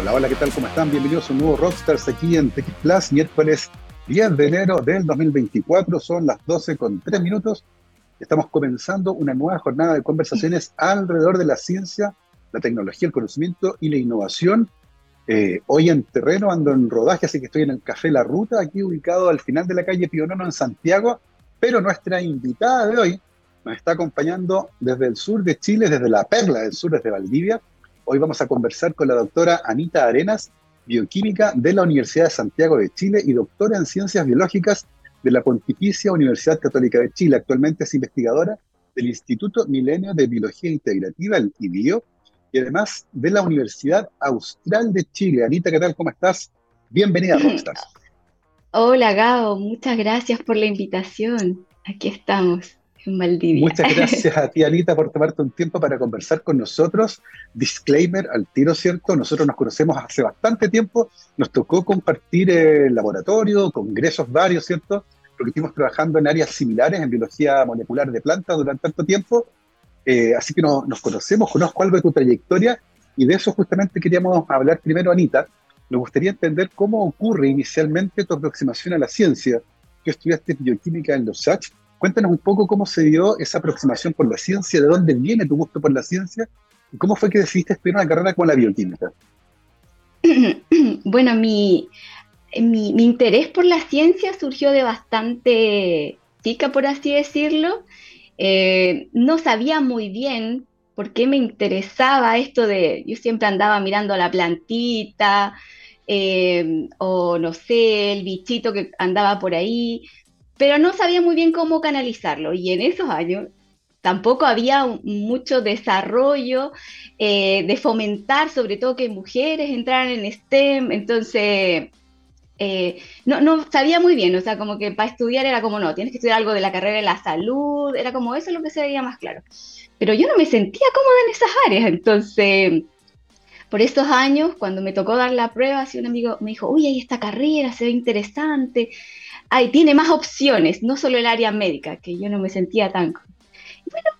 Hola, hola, ¿qué tal? ¿Cómo están? Bienvenidos a un nuevo Rockstars aquí en TX Plus, miércoles 10 de enero del 2024, son las 12 con 3 minutos. Estamos comenzando una nueva jornada de conversaciones alrededor de la ciencia, la tecnología, el conocimiento y la innovación. Eh, hoy en terreno ando en rodaje, así que estoy en el Café La Ruta, aquí ubicado al final de la calle Pionono en Santiago, pero nuestra invitada de hoy nos está acompañando desde el sur de Chile, desde la Perla del Sur, desde Valdivia. Hoy vamos a conversar con la doctora Anita Arenas, bioquímica de la Universidad de Santiago de Chile y doctora en ciencias biológicas de la Pontificia Universidad Católica de Chile. Actualmente es investigadora del Instituto Milenio de Biología Integrativa, el IBIO, y además de la Universidad Austral de Chile. Anita, ¿qué tal? ¿Cómo estás? Bienvenida a Rockstars. Hola, Gao. Muchas gracias por la invitación. Aquí estamos. Muchas gracias a ti, Anita, por tomarte un tiempo para conversar con nosotros. Disclaimer al tiro, ¿cierto? Nosotros nos conocemos hace bastante tiempo, nos tocó compartir el laboratorio, congresos varios, ¿cierto? Porque estuvimos trabajando en áreas similares en biología molecular de plantas durante tanto tiempo. Eh, así que nos conocemos, conozco algo de tu trayectoria y de eso justamente queríamos hablar primero, Anita. Nos gustaría entender cómo ocurre inicialmente tu aproximación a la ciencia. Tú estudiaste bioquímica en los SACH Cuéntanos un poco cómo se dio esa aproximación por la ciencia, de dónde viene tu gusto por la ciencia y cómo fue que decidiste estudiar una carrera con la bioquímica. Bueno, mi, mi, interés por la ciencia surgió de bastante chica, por así decirlo. Eh, no sabía muy bien por qué me interesaba esto de, yo siempre andaba mirando la plantita, eh, o no sé, el bichito que andaba por ahí, pero no sabía muy bien cómo canalizarlo. Y en esos años tampoco había mucho desarrollo eh, de fomentar, sobre todo que mujeres entraran en STEM. Entonces, eh, no, no sabía muy bien, o sea, como que para estudiar era como, no, tienes que estudiar algo de la carrera de la salud, era como eso lo que se veía más claro. Pero yo no me sentía cómoda en esas áreas, entonces, por esos años, cuando me tocó dar la prueba, así un amigo me dijo, uy, hay esta carrera, se ve interesante, ay, tiene más opciones, no solo el área médica, que yo no me sentía tan... Bueno,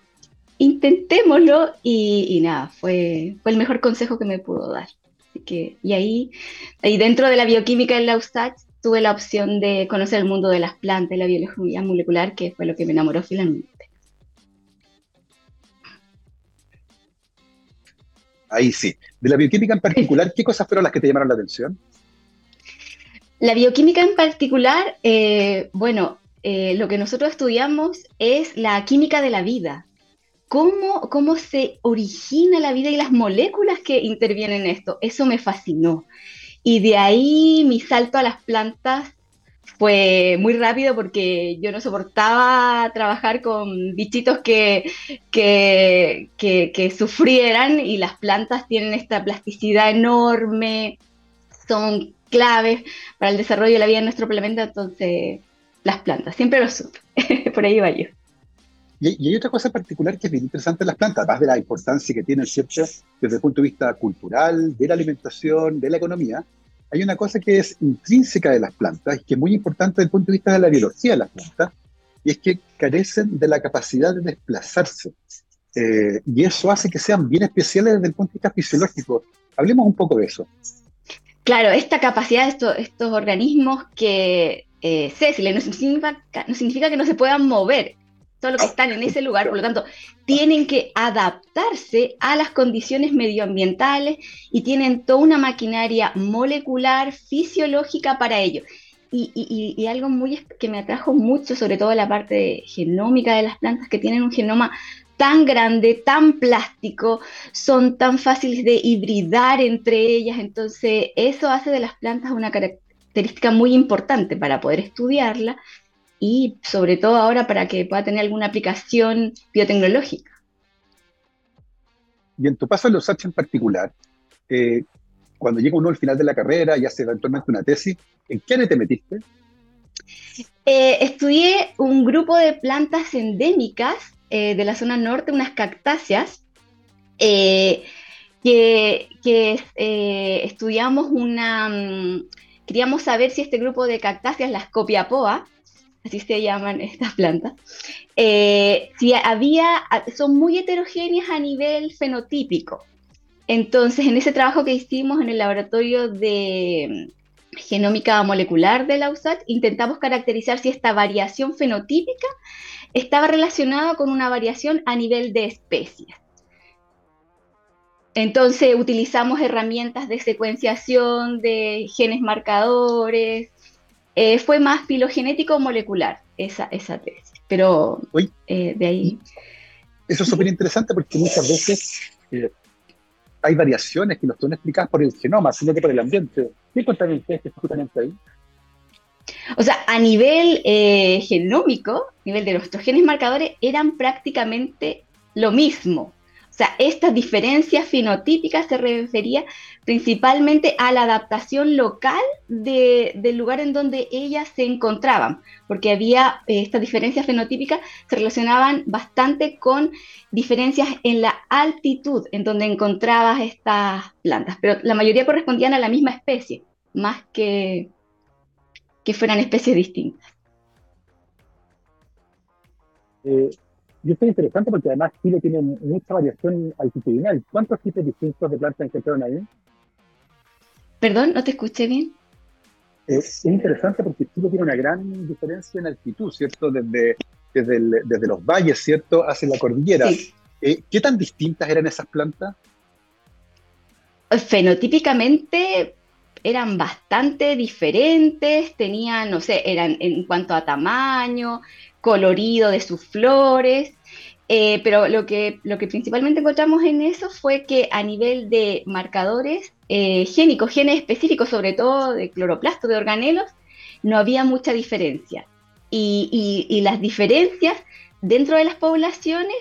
intentémoslo y, nada, fue, fue el mejor consejo que me pudo dar. Y ahí, ahí dentro de la bioquímica en la USACH tuve la opción de conocer el mundo de las plantas y la biología molecular, que fue lo que me enamoró finalmente. Ahí sí. De la bioquímica en particular, ¿qué cosas fueron las que te llamaron la atención? La bioquímica en particular, eh, bueno, eh, lo que nosotros estudiamos es la química de la vida. Cómo, cómo se origina la vida y las moléculas que intervienen en esto. Eso me fascinó. Y de ahí mi salto a las plantas fue muy rápido porque yo no soportaba trabajar con bichitos que, que, que, sufrieran y las plantas tienen esta plasticidad enorme, son claves para el desarrollo de la vida en nuestro planeta, entonces las plantas, siempre lo supe, por ahí va yo. Y, hay otra cosa particular que es bien interesante en las plantas, además de la importancia que tienen siempre desde el punto de vista cultural, de la alimentación, de la economía, hay una cosa que es intrínseca de las plantas que es muy importante desde el punto de vista de la biología de las plantas, y es que carecen de la capacidad de desplazarse. Eh, y eso hace que sean bien especiales desde el punto de vista fisiológico. Hablemos un poco de eso. Claro, esta capacidad de estos, organismos que eh, no significa, no significa que no se puedan mover, solo que están en ese lugar, por lo tanto, tienen que adaptarse a las condiciones medioambientales y tienen toda una maquinaria molecular, fisiológica para ello. Y, y, algo muy que me atrajo mucho, sobre todo la parte genómica de las plantas, que tienen un genoma tan grande, tan plástico, son tan fáciles de hibridar entre ellas, entonces eso hace de las plantas una característica muy importante para poder estudiarla y sobre todo ahora para que pueda tener alguna aplicación biotecnológica. Y en tu paso en los H en particular, eh, cuando llega uno al final de la carrera y hace eventualmente una tesis, ¿en qué área te metiste? Eh, estudié un grupo de plantas endémicas eh, de la zona norte unas cactáceas eh, que, estudiamos una... Mm, queríamos saber si este grupo de cactáceas, las copiapoa, así se llaman estas plantas, si había, son muy heterogéneas a nivel fenotípico. Entonces, en ese trabajo que hicimos en el laboratorio de genómica molecular de la USAT, intentamos caracterizar si esta variación fenotípica estaba relacionada con una variación a nivel de especies. Entonces utilizamos herramientas de secuenciación de genes marcadores. Eh, fue más filogenético molecular esa, esa tesis. Pero eh, de ahí. Eso es súper interesante porque muchas veces eh, hay variaciones que no son explicadas por el genoma, sino que por el ambiente. ¿Qué cuentan ustedes justamente ahí? O sea, a nivel genómico, a nivel de nuestros genes marcadores, eran prácticamente lo mismo. Sea, esta diferencia fenotípica se refería principalmente a la adaptación local del lugar en donde ellas se encontraban, porque había eh, estas diferencias fenotípicas se relacionaban bastante con diferencias en la altitud en donde encontrabas estas plantas, pero la mayoría correspondían a la misma especie, más que que fueran especies distintas. Eh, y esto es interesante porque además Chile tiene mucha variación altitudinal. ¿Cuántos tipos distintos de plantas encontraron ahí? Perdón, no te escuché bien. Es, interesante porque Chile tiene una gran diferencia en altitud, ¿cierto? Desde, desde, los valles, ¿cierto? Hacia la cordillera. Eh, ¿Qué tan distintas eran esas plantas? Fenotípicamente eran bastante diferentes, tenían, no sé, eran en cuanto a tamaño, colorido de sus flores, eh, pero lo que, lo que principalmente encontramos en eso fue que a nivel de marcadores eh, génicos, genes específicos, sobre todo de cloroplasto, de organelos, no había mucha diferencia. Y, las diferencias dentro de las poblaciones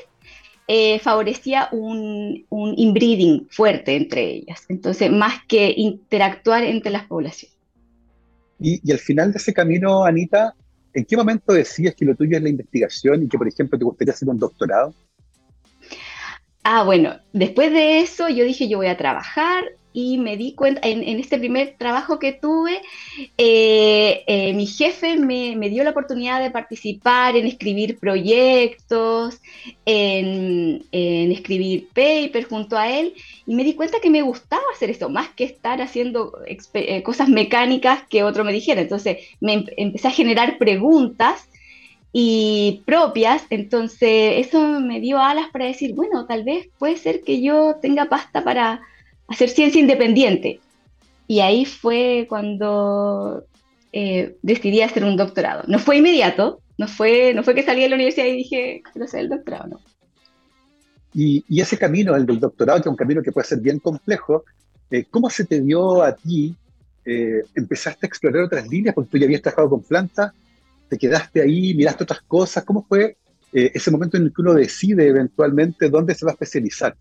eh, favorecía un, inbreeding fuerte entre ellas. Entonces, más que interactuar entre las poblaciones. Y, y al final de ese camino, Anita, ¿En qué momento decías que lo tuyo es la investigación y que, por ejemplo, te gustaría hacer un doctorado? Ah, bueno, después de eso yo dije yo voy a trabajar y me di cuenta, en, este primer trabajo que tuve, eh, eh, mi jefe me, dio la oportunidad de participar en escribir proyectos, en, escribir papers junto a él, y me di cuenta que me gustaba hacer esto, más que estar haciendo eh, cosas mecánicas que otro me dijera. Entonces me empecé a generar preguntas y propias, entonces eso me dio alas para decir, bueno, tal vez puede ser que yo tenga pasta para hacer ciencia independiente. Y ahí fue cuando eh, decidí hacer un doctorado. No fue inmediato, no fue, no fue que salí de la universidad y dije, quiero hacer el doctorado, no. Y, ese camino, el del doctorado, que es un camino que puede ser bien complejo, eh, ¿cómo se te dio a ti? Eh, ¿Empezaste a explorar otras líneas? Porque tú ya habías trabajado con plantas, te quedaste ahí, miraste otras cosas. ¿Cómo fue ese momento en el que uno decide eventualmente dónde se va a especializar?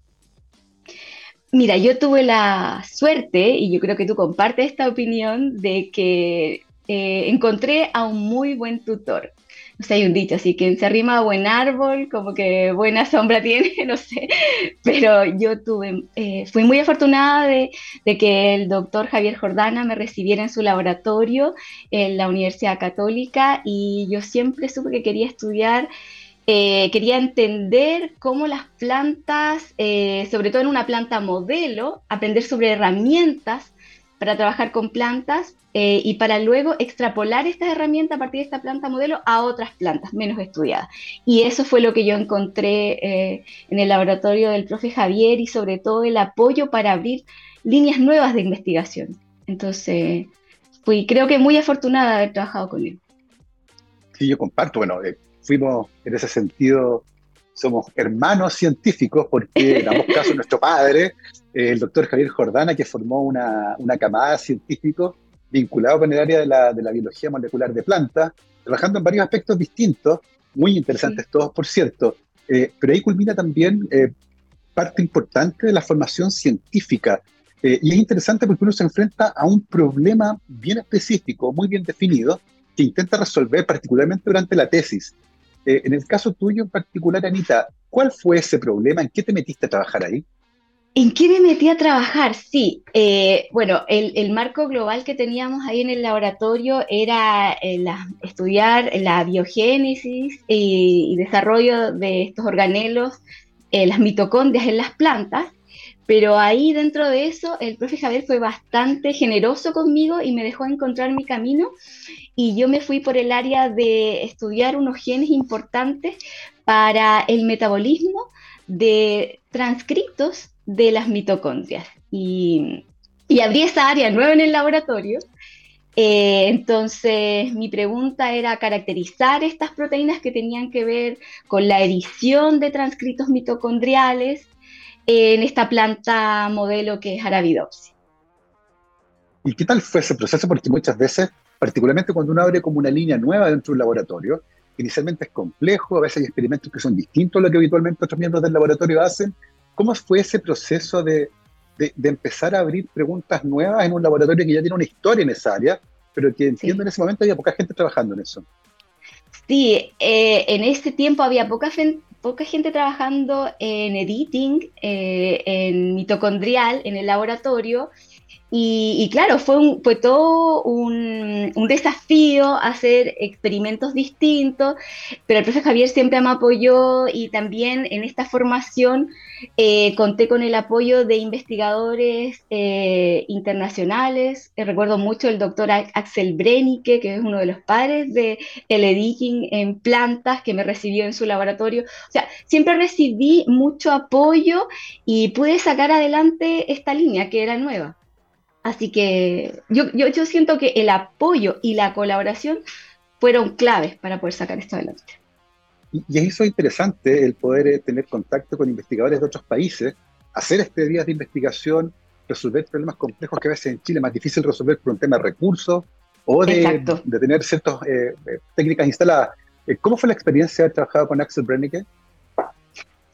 Mira, yo tuve la suerte, y yo creo que tú compartes esta opinión, de que eh, encontré a un muy buen tutor. O sea, hay un dicho, así que se arrima a buen árbol, como que buena sombra tiene, no sé. Pero yo tuve, eh, fui muy afortunada de, de, que el doctor Javier Jordana me recibiera en su laboratorio en la Universidad Católica y yo siempre supe que quería estudiar eh, quería entender cómo las plantas, eh, sobre todo en una planta modelo, aprender sobre herramientas para trabajar con plantas eh, y para luego extrapolar estas herramientas a partir de esta planta modelo a otras plantas menos estudiadas. Y eso fue lo que yo encontré en el laboratorio del profe Javier y sobre todo el apoyo para abrir líneas nuevas de investigación. Entonces, fui creo que muy afortunada de haber trabajado con él. Sí, yo comparto. Bueno, fuimos en ese sentido, somos hermanos científicos porque en ambos casos nuestro padre, el doctor Javier Jordana, que formó una, una camada de científicos vinculado con el área de la, de la, biología molecular de plantas, trabajando en varios aspectos distintos, muy interesantes todos, por cierto. Eh, pero ahí culmina también eh, parte importante de la formación científica. Eh, y es interesante porque uno se enfrenta a un problema bien específico, muy bien definido, que intenta resolver particularmente durante la tesis. Eh, en el caso tuyo en particular, Anita, ¿cuál fue ese problema? ¿En qué te metiste a trabajar ahí? ¿En qué me metí a trabajar? Sí, eh, bueno, el, marco global que teníamos ahí en el laboratorio era eh, estudiar la biogénesis y, desarrollo de estos organelos, las mitocondrias en las plantas, Pero ahí dentro de eso, el profe Javier fue bastante generoso conmigo y me dejó encontrar mi camino y yo me fui por el área de estudiar unos genes importantes para el metabolismo de transcritos de las mitocondrias. Y, abrí esa área nueva en el laboratorio. Eh, entonces, mi pregunta era caracterizar estas proteínas que tenían que ver con la edición de transcritos mitocondriales en esta planta modelo que es Arabidopsis. ¿Y qué tal fue ese proceso? Porque muchas veces, particularmente cuando uno abre como una línea nueva dentro de un laboratorio, inicialmente es complejo, a veces hay experimentos que son distintos a lo que habitualmente otros miembros del laboratorio hacen. ¿Cómo fue ese proceso de, de, empezar a abrir preguntas nuevas en un laboratorio que ya tiene una historia en esa área, pero que entiendo en ese momento había poca gente trabajando en eso? Sí, eh, en ese tiempo había poca, poca gente trabajando en editing, eh, en mitocondrial, en el laboratorio, y, claro, fue, un, fue todo un, desafío hacer experimentos distintos, pero el profesor Javier siempre me apoyó y también en esta formación eh, conté con el apoyo de investigadores eh, internacionales. Eh, recuerdo mucho el doctor Axel Brennicke, que es uno de los padres del el editing en plantas, que me recibió en su laboratorio. O sea, siempre recibí mucho apoyo y pude sacar adelante esta línea que era nueva. Así que yo, yo, siento que el apoyo y la colaboración fueron claves para poder sacar esto adelante. Y, y eso es interesante, el poder eh, tener contacto con investigadores de otros países, hacer este días de investigación, resolver problemas complejos que a veces en Chile es más difícil resolver por un tema de recursos o de, de tener ciertas eh, eh, técnicas instaladas. ¿Cómo fue la experiencia de haber trabajado con Axel Brennecke?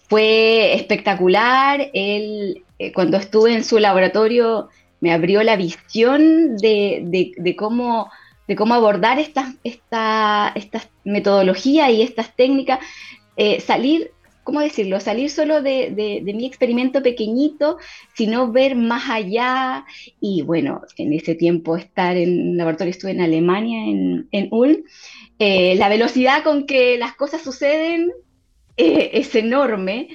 Fue espectacular. Él, cuando estuve en su laboratorio, me abrió la visión de, cómo, de cómo abordar estas esta, metodologías y estas técnicas, eh, salir, ¿cómo decirlo? Salir solo de, mi experimento pequeñito, sino ver más allá. Y bueno, en ese tiempo estar en laboratorio, estuve en Alemania, en, en Ulm, eh, la velocidad con que las cosas suceden eh, es enorme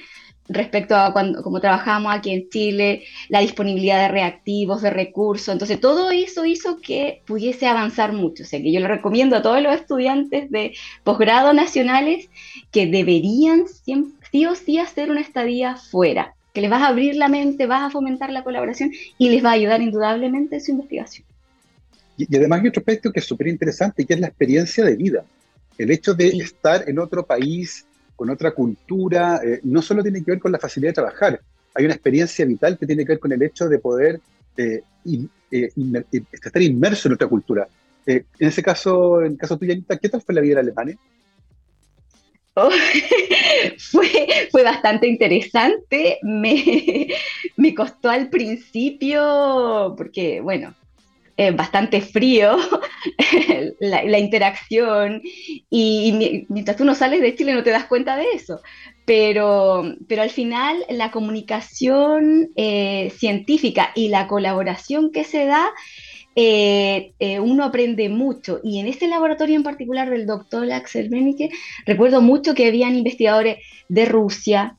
respecto a cuando, como trabajamos aquí en Chile, la disponibilidad de reactivos, de recursos. Entonces, todo eso hizo que pudiese avanzar mucho. O sea, que yo le recomiendo a todos los estudiantes de posgrado nacionales que deberían sí o sí hacer una estadía fuera, que les vas a abrir la mente, vas a fomentar la colaboración y les va a ayudar indudablemente en su investigación. Y, además hay otro aspecto que es súper interesante, que es la experiencia de vida. El hecho de estar en otro país, con otra cultura, eh, no solo tiene que ver con la facilidad de trabajar, hay una experiencia vital que tiene que ver con el hecho de poder eh, eh, estar inmerso en otra cultura. en ese caso, en el caso tuyo, Anita, ¿qué tal fue la vida en Alemania? Oh, fue, bastante interesante, me costó al principio, porque bueno, eh, bastante frío la, interacción y, mientras tú no sales de Chile no te das cuenta de eso. Pero, pero al final la comunicación eh, científica y la colaboración que se da, eh, uno aprende mucho. Y en este laboratorio en particular del doctor Axel Benike, recuerdo mucho que habían investigadores de Rusia,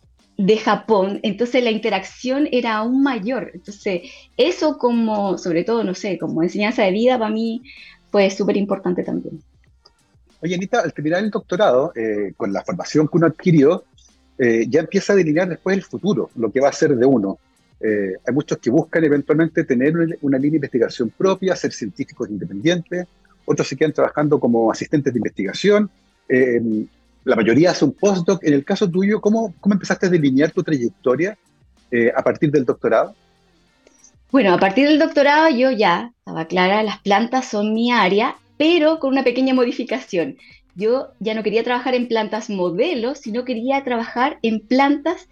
de Japón, entonces la interacción era aún mayor. Entonces, eso como, sobre todo, no sé, como enseñanza de vida, para mí fue súper importante también. Oye, Anita, al terminar el doctorado, eh, con la formación que uno adquirió, eh, ya empieza a delinear después el futuro, lo que va a ser de uno. Eh, hay muchos que buscan eventualmente tener una, línea de investigación propia, ser científicos independientes, otros se quedan trabajando como asistentes de investigación, la mayoría hace un postdoc. En el caso tuyo, ¿cómo, empezaste a delinear tu trayectoria eh, a partir del doctorado? Bueno, a partir del doctorado yo ya estaba clara, las plantas son mi área, pero con una pequeña modificación. Yo ya no quería trabajar en plantas modelos, sino quería trabajar en plantas,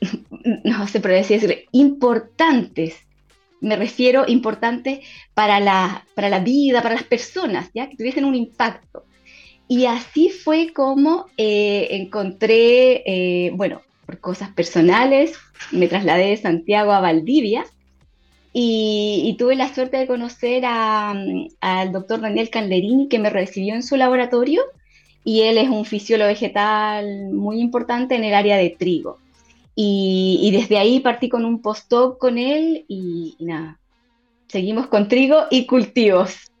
no sé por decirlo, importantes. Me refiero importantes para la, para la vida, para las personas, ¿ya? que tuviesen un impacto. Y así fue como eh, encontré, eh, bueno, por cosas personales, me trasladé de Santiago a Valdivia y, tuve la suerte de conocer mm, al doctor Daniel Canlerini que me recibió en su laboratorio y él es un fisiólogo vegetal muy importante en el área de trigo. Y, desde ahí partí con un postdoc con él y, nada, seguimos con trigo y cultivos.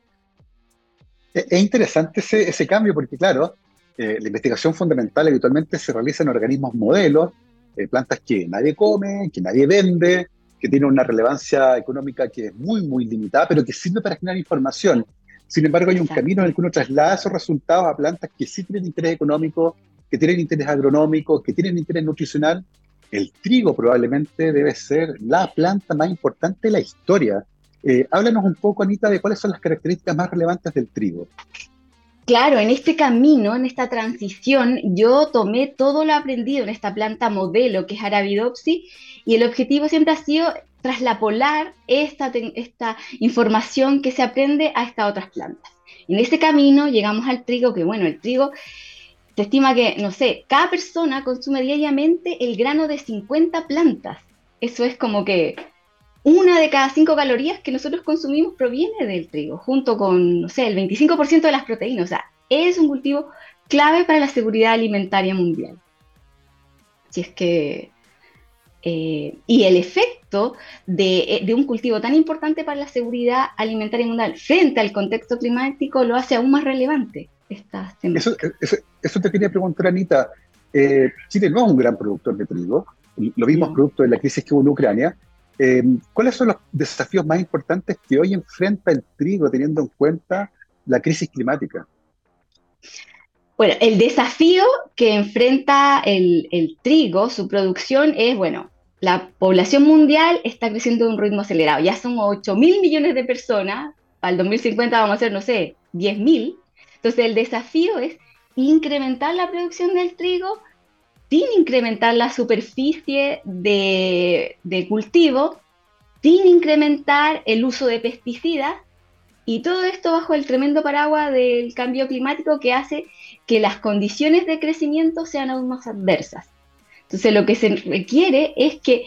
Es interesante ese, ese cambio porque, claro, eh, la investigación fundamental habitualmente se realiza en organismos modelos, eh, plantas que nadie come, que nadie vende, que tienen una relevancia económica que es muy, muy limitada, pero que sirve para generar información. Sin embargo, hay un camino en el que uno traslada esos resultados a plantas que sí tienen interés económico, que tienen interés agronómico, que tienen interés nutricional. El trigo probablemente debe ser la planta más importante de la historia. Eh, háblanos un poco, Anita, de cuáles son las características más relevantes del trigo. Claro, en este camino, en esta transición, yo tomé todo lo aprendido en esta planta modelo que es Arabidopsis y el objetivo siempre ha sido traslapolar esta, esta información que se aprende a estas otras plantas. En ese camino llegamos al trigo, que bueno, el trigo se estima que, no sé, cada persona consume diariamente el grano de 50 plantas. Eso es como que una de cada cinco calorías que nosotros consumimos proviene del trigo, junto con, no sé, el 25% de las proteínas. O sea, es un cultivo clave para la seguridad alimentaria mundial. Si es que... Eh, y el efecto de, de, un cultivo tan importante para la seguridad alimentaria mundial frente al contexto climático lo hace aún más relevante. Esta eso, eso, te quería preguntar, Anita. Eh, Chile no es un gran productor de trigo, lo vimos producto de la crisis que hubo en Ucrania, Em, ¿Cuáles son los desafíos más importantes que hoy enfrenta el trigo teniendo en cuenta la crisis climática? Bueno, el desafío que enfrenta el, trigo, su producción, es, bueno, la población mundial está creciendo a un ritmo acelerado. Ya son 8 mil millones de personas. Para el 2050 vamos a ser, no sé, 10 mil. Entonces, el desafío es incrementar la producción del trigo sin incrementar la superficie de, cultivo, sin incrementar el uso de pesticidas y todo esto bajo el tremendo paraguas del cambio climático que hace que las condiciones de crecimiento sean aún más adversas. Entonces lo que se requiere es que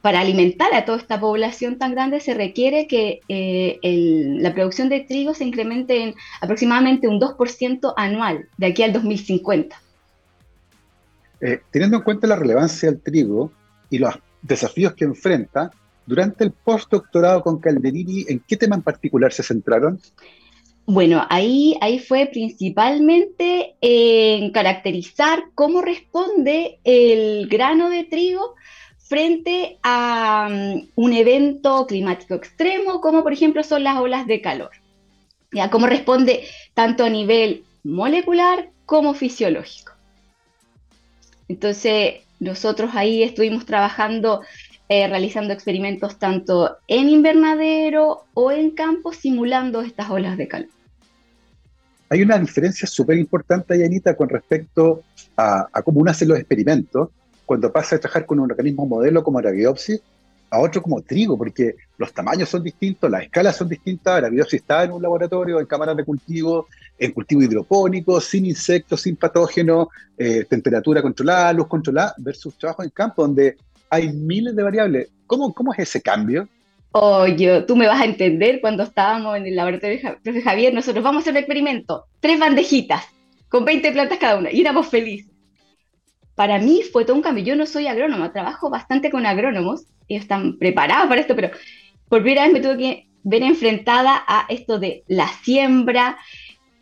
para alimentar a toda esta población tan grande se requiere que eh, la producción de trigo se incremente en aproximadamente un 2% anual de aquí al 2050. Eh, teniendo en cuenta la relevancia del trigo y los desafíos que enfrenta, durante el postdoctorado con Calderini, ¿en qué tema en particular se centraron? Bueno, ahí, ahí fue principalmente en caracterizar cómo responde el grano de trigo frente a um, un evento climático extremo, como por ejemplo son las olas de calor. Ya, cómo responde tanto a nivel molecular como fisiológico. Entonces, nosotros ahí estuvimos trabajando, eh, realizando experimentos tanto en invernadero o en campo, simulando estas olas de calor. Hay una diferencia súper importante, Yanita, con respecto a, cómo uno hace los experimentos cuando pasa a trabajar con un organismo modelo como Arabiopsis a otro como trigo, porque los tamaños son distintos, las escalas son distintas. Arabiopsis está en un laboratorio, en cámaras de cultivo, en cultivo hidropónico, sin insectos, sin patógenos, eh, temperatura controlada, luz controlada, versus trabajo en campo, donde hay miles de variables. ¿Cómo, cómo es ese cambio? Oye, tú me vas a entender cuando estábamos en el laboratorio de Javier, nosotros vamos a hacer un experimento, tres bandejitas, con 20 plantas cada una, y éramos felices. Para mí fue todo un cambio. Yo no soy agrónoma, trabajo bastante con agrónomos, ellos están preparados para esto, pero por primera vez me tuve que ver enfrentada a esto de la siembra,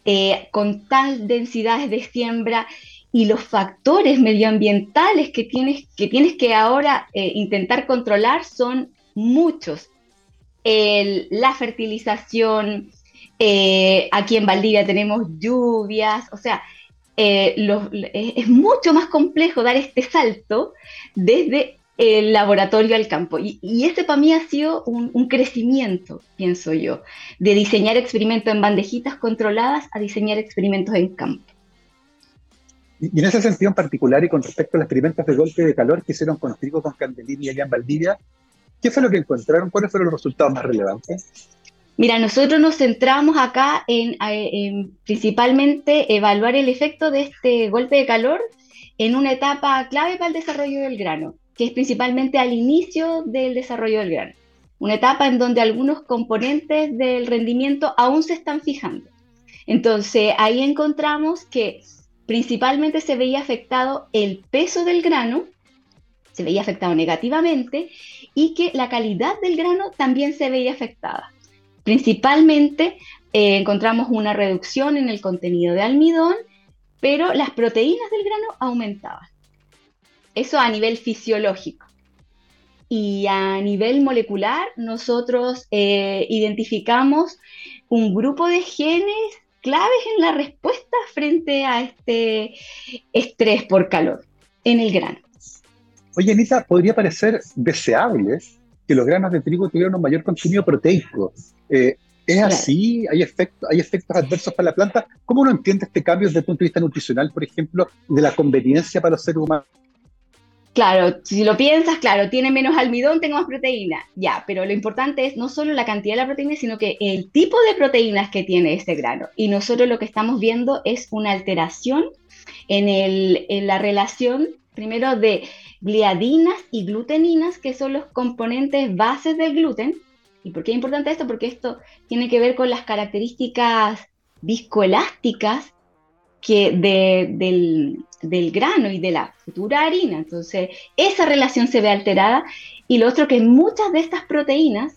eh, con tal densidades de siembra y los factores medioambientales que tienes que, tienes que ahora eh, intentar controlar son muchos. la fertilización, eh, aquí en Valdivia tenemos lluvias, o sea, es mucho más complejo dar este salto desde el laboratorio al campo. Y, ese para mí ha sido un, crecimiento, pienso yo, de diseñar experimentos en bandejitas controladas a diseñar experimentos en campo. Y en ese sentido en particular y con respecto a los experimentos de golpe de calor que hicieron con trigo con Candelini allá en Valdivia, ¿qué fue lo que encontraron? ¿Cuáles fueron los resultados más relevantes? Mira, nosotros nos centramos acá en principalmente evaluar el efecto de este golpe de calor en una etapa clave para el desarrollo del grano que es principalmente al inicio del desarrollo del grano, una etapa en donde algunos componentes del rendimiento aún se están fijando. Entonces ahí encontramos que principalmente se veía afectado el peso del grano se veía afectado negativamente y que la calidad del grano también se veía afectada. Principalmente eh, encontramos una reducción en el contenido de almidón, pero las proteínas del grano aumentaban. Eso a nivel fisiológico. Y a nivel molecular, nosotros eh, identificamos un grupo de genes claves en la respuesta frente a este estrés por calor en el grano. Oye, Anita, podría parecer deseable que los granos de trigo tuvieran un mayor contenido proteico. Eh, ¿Es así? ¿Hay, efectos, ¿Hay efectos adversos para la planta? ¿Cómo uno entiende este cambio desde el punto de vista nutricional, por ejemplo, de la conveniencia para los seres humanos? Claro, si lo piensas, claro, tiene menos almidón, tengo más proteína. Ya, pero lo importante es no solo la cantidad de la proteína, sino que el tipo de proteínas que tiene este grano. Y nosotros lo que estamos viendo es una alteración en, el, en la relación, primero, de gliadinas y gluteninas, que son los componentes bases del gluten. ¿Y por qué es importante esto? Porque esto tiene que ver con las características viscoelásticas que del, del, grano y de la futura harina. Entonces, esa relación se ve alterada. Y lo otro que muchas de estas proteínas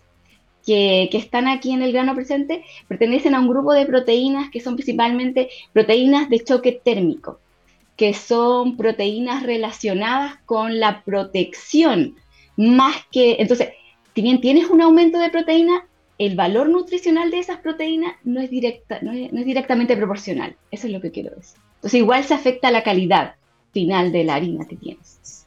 que, que, están aquí en el grano presente pertenecen a un grupo de proteínas que son principalmente proteínas de choque térmico, que son proteínas relacionadas con la protección, más que, entonces, si bien tienes un aumento de proteína, el valor nutricional de esas proteínas no es, directa, no es, directamente proporcional. Eso es lo que quiero decir. Entonces igual se afecta la calidad final de la harina que tienes.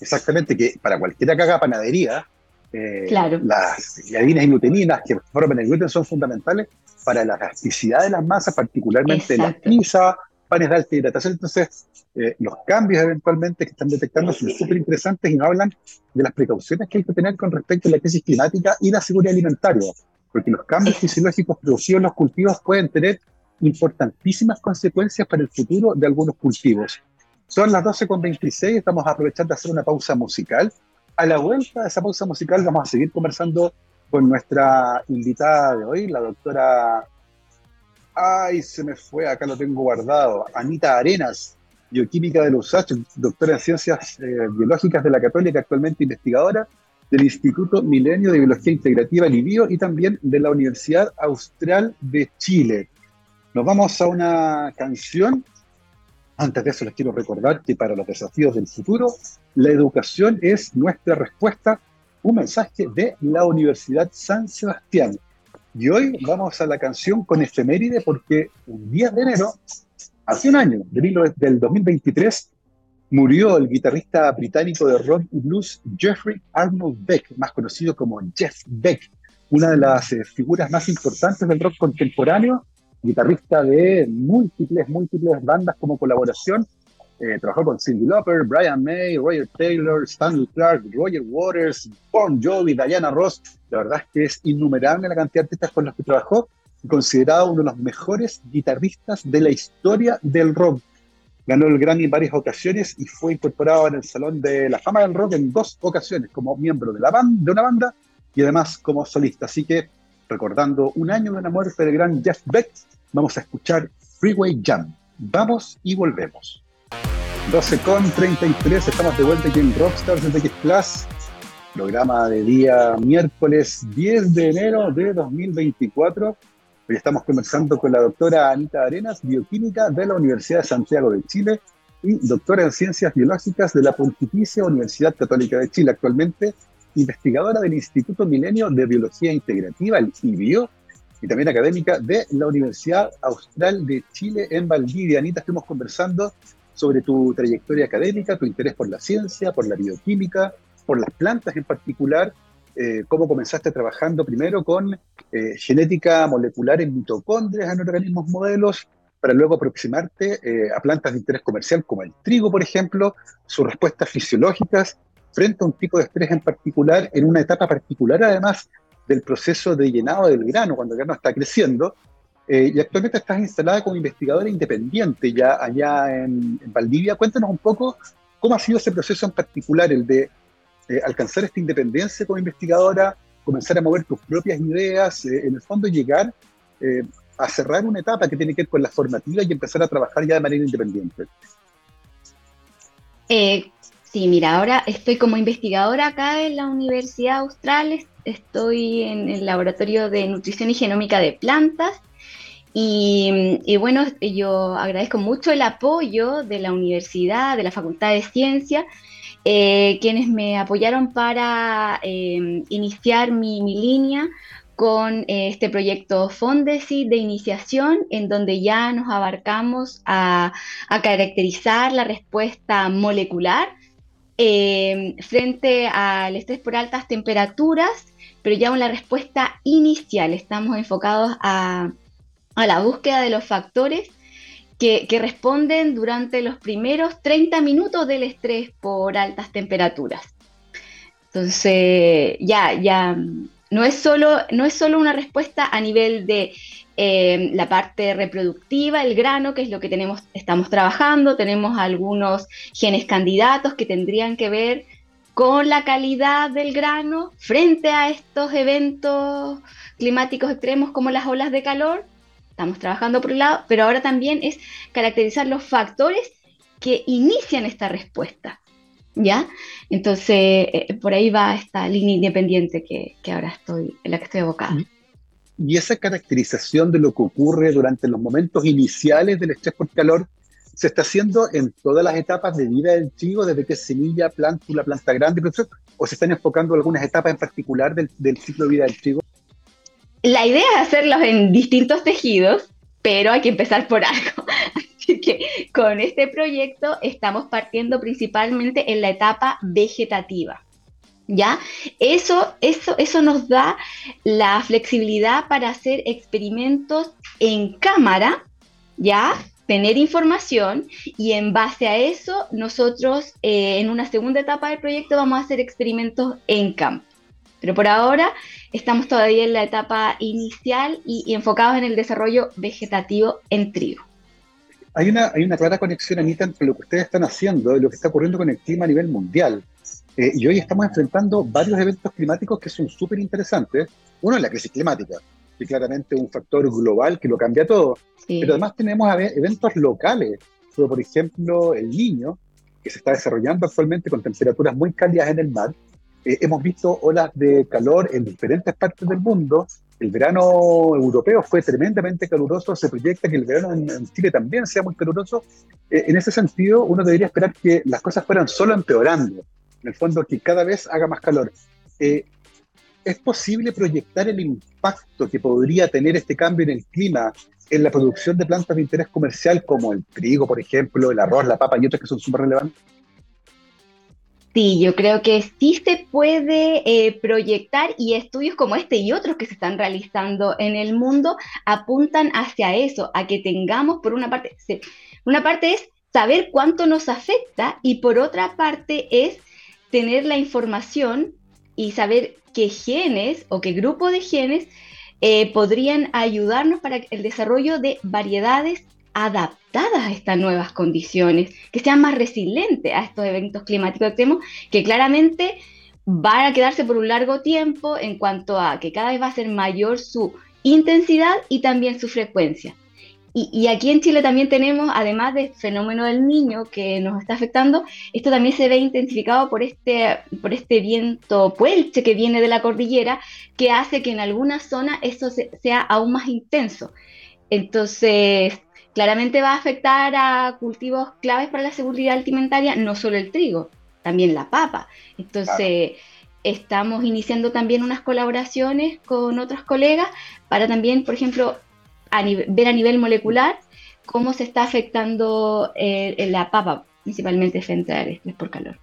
Exactamente, que para cualquiera que haga panadería, eh, las harinas y gluteninas que forman el gluten son fundamentales para la elasticidad de las masas, particularmente la pizza, panes de alta hidratación. Entonces, eh, los cambios eventualmente que están detectando son súper interesantes y nos hablan de las precauciones que hay que tener con respecto a la crisis climática y la seguridad alimentaria, porque los cambios fisiológicos producidos en los cultivos pueden tener importantísimas consecuencias para el futuro de algunos cultivos. Son las 12.26, estamos aprovechando de hacer una pausa musical. A la vuelta de esa pausa musical vamos a seguir conversando con nuestra invitada de hoy, la doctora Ay, se me fue, acá lo tengo guardado. Anita Arenas, bioquímica de los USACH, doctora en ciencias eh, biológicas de la Católica, actualmente investigadora del Instituto Milenio de Biología Integrativa Libio y también de la Universidad Austral de Chile. Nos vamos a una canción. Antes de eso les quiero recordar que para los desafíos del futuro, la educación es nuestra respuesta. Un mensaje de la Universidad San Sebastián. Y hoy vamos a la canción con efeméride porque un 10 de enero, hace un año, del 2023, murió el guitarrista británico de rock y blues Jeffrey Arnold Beck, más conocido como Jeff Beck, una de las eh, figuras más importantes del rock contemporáneo, guitarrista de múltiples, múltiples bandas como colaboración, eh, trabajó con Cindy Lauper, Brian May, Roger Taylor, Stanley Clark, Roger Waters, Bon Jovi, Diana Ross. La verdad es que es innumerable la cantidad de artistas con los que trabajó considerado uno de los mejores guitarristas de la historia del rock. Ganó el Grammy en varias ocasiones y fue incorporado en el Salón de la Fama del Rock en dos ocasiones como miembro de, la banda, de una banda y además como solista. Así que, recordando un año de la muerte del gran Jeff Beck, vamos a escuchar Freeway Jam. Vamos y volvemos. 12 con 33, estamos de vuelta aquí en Rockstars de X Plus, programa de día miércoles 10 de enero de 2024. Hoy estamos conversando con la doctora Anita Arenas, bioquímica de la Universidad de Santiago de Chile y doctora en ciencias biológicas de la Pontificia Universidad Católica de Chile, actualmente investigadora del Instituto Milenio de Biología Integrativa, el IBIO, y también académica de la Universidad Austral de Chile en Valdivia. Anita, estuvimos conversando sobre tu trayectoria académica, tu interés por la ciencia, por la bioquímica, por las plantas en particular, eh, cómo comenzaste trabajando primero con eh, genética molecular en mitocondrias en organismos modelos, para luego aproximarte eh, a plantas de interés comercial como el trigo, por ejemplo, sus respuestas fisiológicas frente a un tipo de estrés en particular, en una etapa particular además del proceso de llenado del grano, cuando el grano está creciendo, eh, y actualmente estás instalada como investigadora independiente ya allá en, Valdivia. Cuéntanos un poco cómo ha sido ese proceso en particular, el de eh, alcanzar esta independencia como investigadora, comenzar a mover tus propias ideas, eh, en el fondo llegar a cerrar una etapa que tiene que ver con la formativa y empezar a trabajar ya de manera independiente. Sí, mira, ahora estoy como investigadora acá en la Universidad Austral, estoy en el Laboratorio de Nutrición y Genómica de Plantas y, bueno, yo agradezco mucho el apoyo de la universidad, de la Facultad de Ciencia, eh, quienes me apoyaron para eh, iniciar mi, línea con eh, este proyecto Fondesit de iniciación, en donde ya nos abarcamos a, caracterizar la respuesta molecular frente al estrés por altas temperaturas, pero ya la respuesta inicial. Estamos enfocados a a la búsqueda de los factores que, responden durante los primeros 30 minutos del estrés por altas temperaturas. Entonces, ya, ya, no es solo, no es solo una respuesta a nivel de eh, la parte reproductiva, el grano, que es lo que tenemos, estamos trabajando, tenemos algunos genes candidatos que tendrían que ver con la calidad del grano frente a estos eventos climáticos extremos como las olas de calor, Estamos trabajando por un lado, pero ahora también es caracterizar los factores que inician esta respuesta. ¿Ya? Entonces, eh, por ahí va esta línea independiente que, ahora estoy, en la que estoy abocada. Y esa caracterización de lo que ocurre durante los momentos iniciales del estrés por calor se está haciendo en todas las etapas de vida del trigo, desde que semilla, plántula, planta grande, o se están enfocando algunas etapas en particular del, del ciclo de vida del trigo? La idea es hacerlos en distintos tejidos, pero hay que empezar por algo. Así que con este proyecto estamos partiendo principalmente en la etapa vegetativa. ¿Ya? Eso, eso, eso nos da la flexibilidad para hacer experimentos en cámara, ¿ya? Tener información y en base a eso nosotros eh, en una segunda etapa del proyecto vamos a hacer experimentos en campo. Pero por ahora estamos todavía en la etapa inicial y, enfocados en el desarrollo vegetativo en trigo. Hay una, hay una clara conexión, Anita, entre lo que ustedes están haciendo y lo que está ocurriendo con el clima a nivel mundial. Eh, y hoy estamos enfrentando varios eventos climáticos que son súper interesantes. Uno es la crisis climática, que claramente es un factor global que lo cambia todo. Pero además tenemos eventos locales, como por ejemplo el niño, que se está desarrollando actualmente con temperaturas muy cálidas en el mar, eh, hemos visto olas de calor en diferentes partes del mundo. El verano europeo fue tremendamente caluroso. Se proyecta que el verano en, Chile también sea muy caluroso. Eh, en ese sentido, uno debería esperar que las cosas fueran solo empeorando. En el fondo, que cada vez haga más calor. Eh, ¿Es posible proyectar el impacto que podría tener este cambio en el clima en la producción de plantas de interés comercial como el trigo, por ejemplo, el arroz, la papa y otras que son súper relevantes? Sí, yo creo que sí se puede eh, proyectar y estudios como este y otros que se están realizando en el mundo apuntan hacia eso, a que tengamos, por una parte, una parte es saber cuánto nos afecta y por otra parte es tener la información y saber qué genes o qué grupo de genes eh, podrían ayudarnos para el desarrollo de variedades adaptadas a estas nuevas condiciones, que sean más resilientes a estos eventos climáticos extremos, que claramente van a quedarse por un largo tiempo en cuanto a que cada vez va a ser mayor su intensidad y también su frecuencia. Y, aquí en Chile también tenemos, además del fenómeno del niño que nos está afectando, esto también se ve intensificado por este, por este viento puelche que viene de la cordillera, que hace que en algunas zonas eso sea aún más intenso. Entonces, claramente va a afectar a cultivos claves para la seguridad alimentaria, no solo el trigo, también la papa. Entonces, estamos iniciando también unas colaboraciones con otros colegas para también, por ejemplo, ver a nivel molecular cómo se está afectando eh, la papa, principalmente frente al estrés por calor.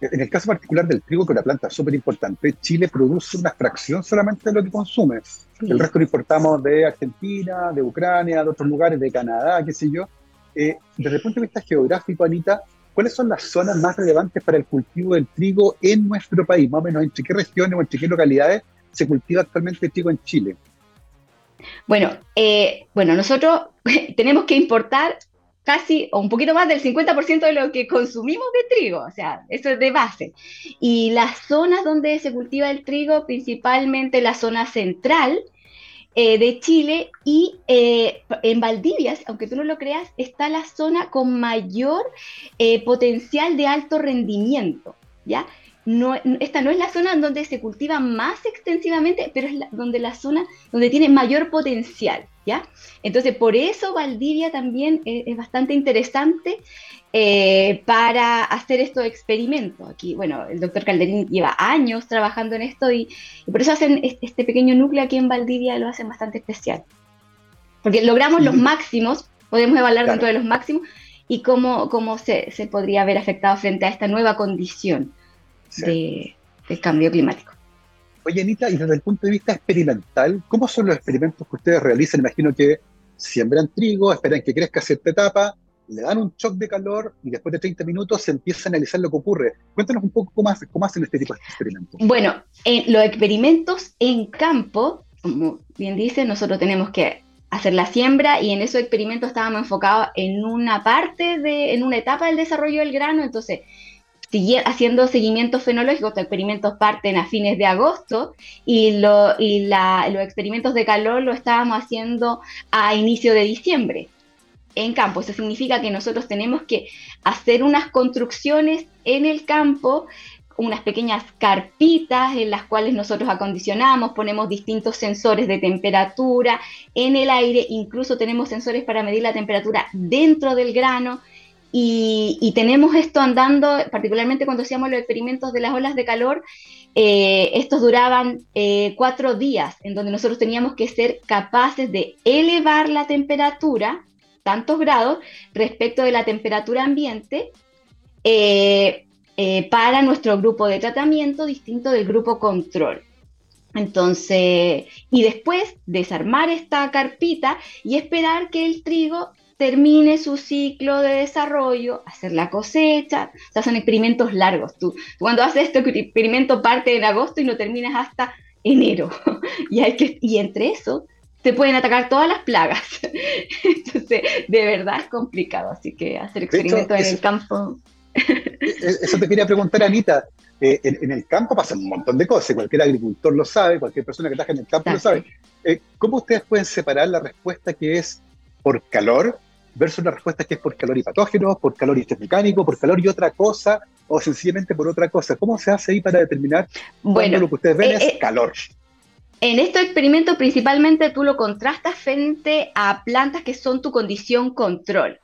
En el caso particular del trigo, que es una planta súper importante, Chile produce una fracción solamente de lo que consume. El resto lo importamos de Argentina, de Ucrania, de otros lugares, de Canadá, qué sé yo. Eh, desde el punto de vista geográfico, Anita, ¿cuáles son las zonas más relevantes para el cultivo del trigo en nuestro país? Más o menos, ¿entre qué regiones o entre qué localidades se cultiva actualmente el trigo en Chile? Bueno, eh, bueno, nosotros tenemos que importar casi o un poquito más del 50% de lo que consumimos de trigo, o sea, eso es de base. Y las zonas donde se cultiva el trigo, principalmente la zona central, eh, de Chile y eh, en Valdivia, aunque tú no lo creas, está la zona con mayor eh, potencial de alto rendimiento, ¿ya? No, esta no es la zona donde se cultiva más extensivamente, pero es donde la zona donde tiene mayor potencial, ¿ya? Entonces, por eso Valdivia también es bastante interesante eh, para hacer estos experimentos. Aquí, bueno, el doctor Calderín lleva años trabajando en esto y, por eso hacen este pequeño núcleo aquí en Valdivia, lo hacen bastante especial. Porque logramos los máximos, podemos evaluar dentro de los máximos y cómo, cómo se, se, podría haber afectado frente a esta nueva condición de, del cambio climático. Oye, Anita, y desde el punto de vista experimental, ¿cómo son los experimentos que ustedes realizan? Imagino que siembran trigo, esperan que crezca cierta etapa, le dan un shock de calor y después de 30 minutos se empieza a analizar lo que ocurre. Cuéntanos un poco cómo, cómo hacen este tipo de experimentos. Bueno, en los experimentos en campo, como bien dice, nosotros tenemos que hacer la siembra y en esos experimentos estábamos enfocados en una parte, de, en una etapa del desarrollo del grano, entonces haciendo seguimientos fenológicos, los experimentos parten a fines de agosto y, lo, y los experimentos de calor lo estábamos haciendo a inicio de diciembre en campo. Eso significa que nosotros tenemos que hacer unas construcciones en el campo, unas pequeñas carpitas en las cuales nosotros acondicionamos, ponemos distintos sensores de temperatura en el aire, incluso tenemos sensores para medir la temperatura dentro del grano. Y, tenemos esto andando, particularmente cuando hacíamos los experimentos de las olas de calor, eh, estos duraban eh, cuatro días, en donde nosotros teníamos que ser capaces de elevar la temperatura tantos grados respecto de la temperatura ambiente eh, para nuestro grupo de tratamiento distinto del grupo control. Entonces, y después desarmar esta carpita y esperar que el trigo termine su ciclo de desarrollo, hacer la cosecha, o sea, son experimentos largos. Tú, cuando haces este experimento parte en agosto y no terminas hasta enero. y, hay que, y entre eso te pueden atacar todas las plagas. Entonces, de verdad es complicado, así que hacer experimentos en el campo. Eso te quería preguntar, Anita. Eh, en, el campo pasan un montón de cosas, cualquier agricultor lo sabe, cualquier persona que trabaja en el campo lo sabe. Eh, ¿Cómo ustedes pueden separar la respuesta que es por calor versus la respuesta que es por calor y patógenos, por calor y mecánico, por calor y otra cosa, o sencillamente por otra cosa? ¿Cómo se hace ahí para determinar bueno, lo que ustedes ven eh, es calor? En estos experimentos principalmente tú lo contrastas frente a plantas que son tu condición control.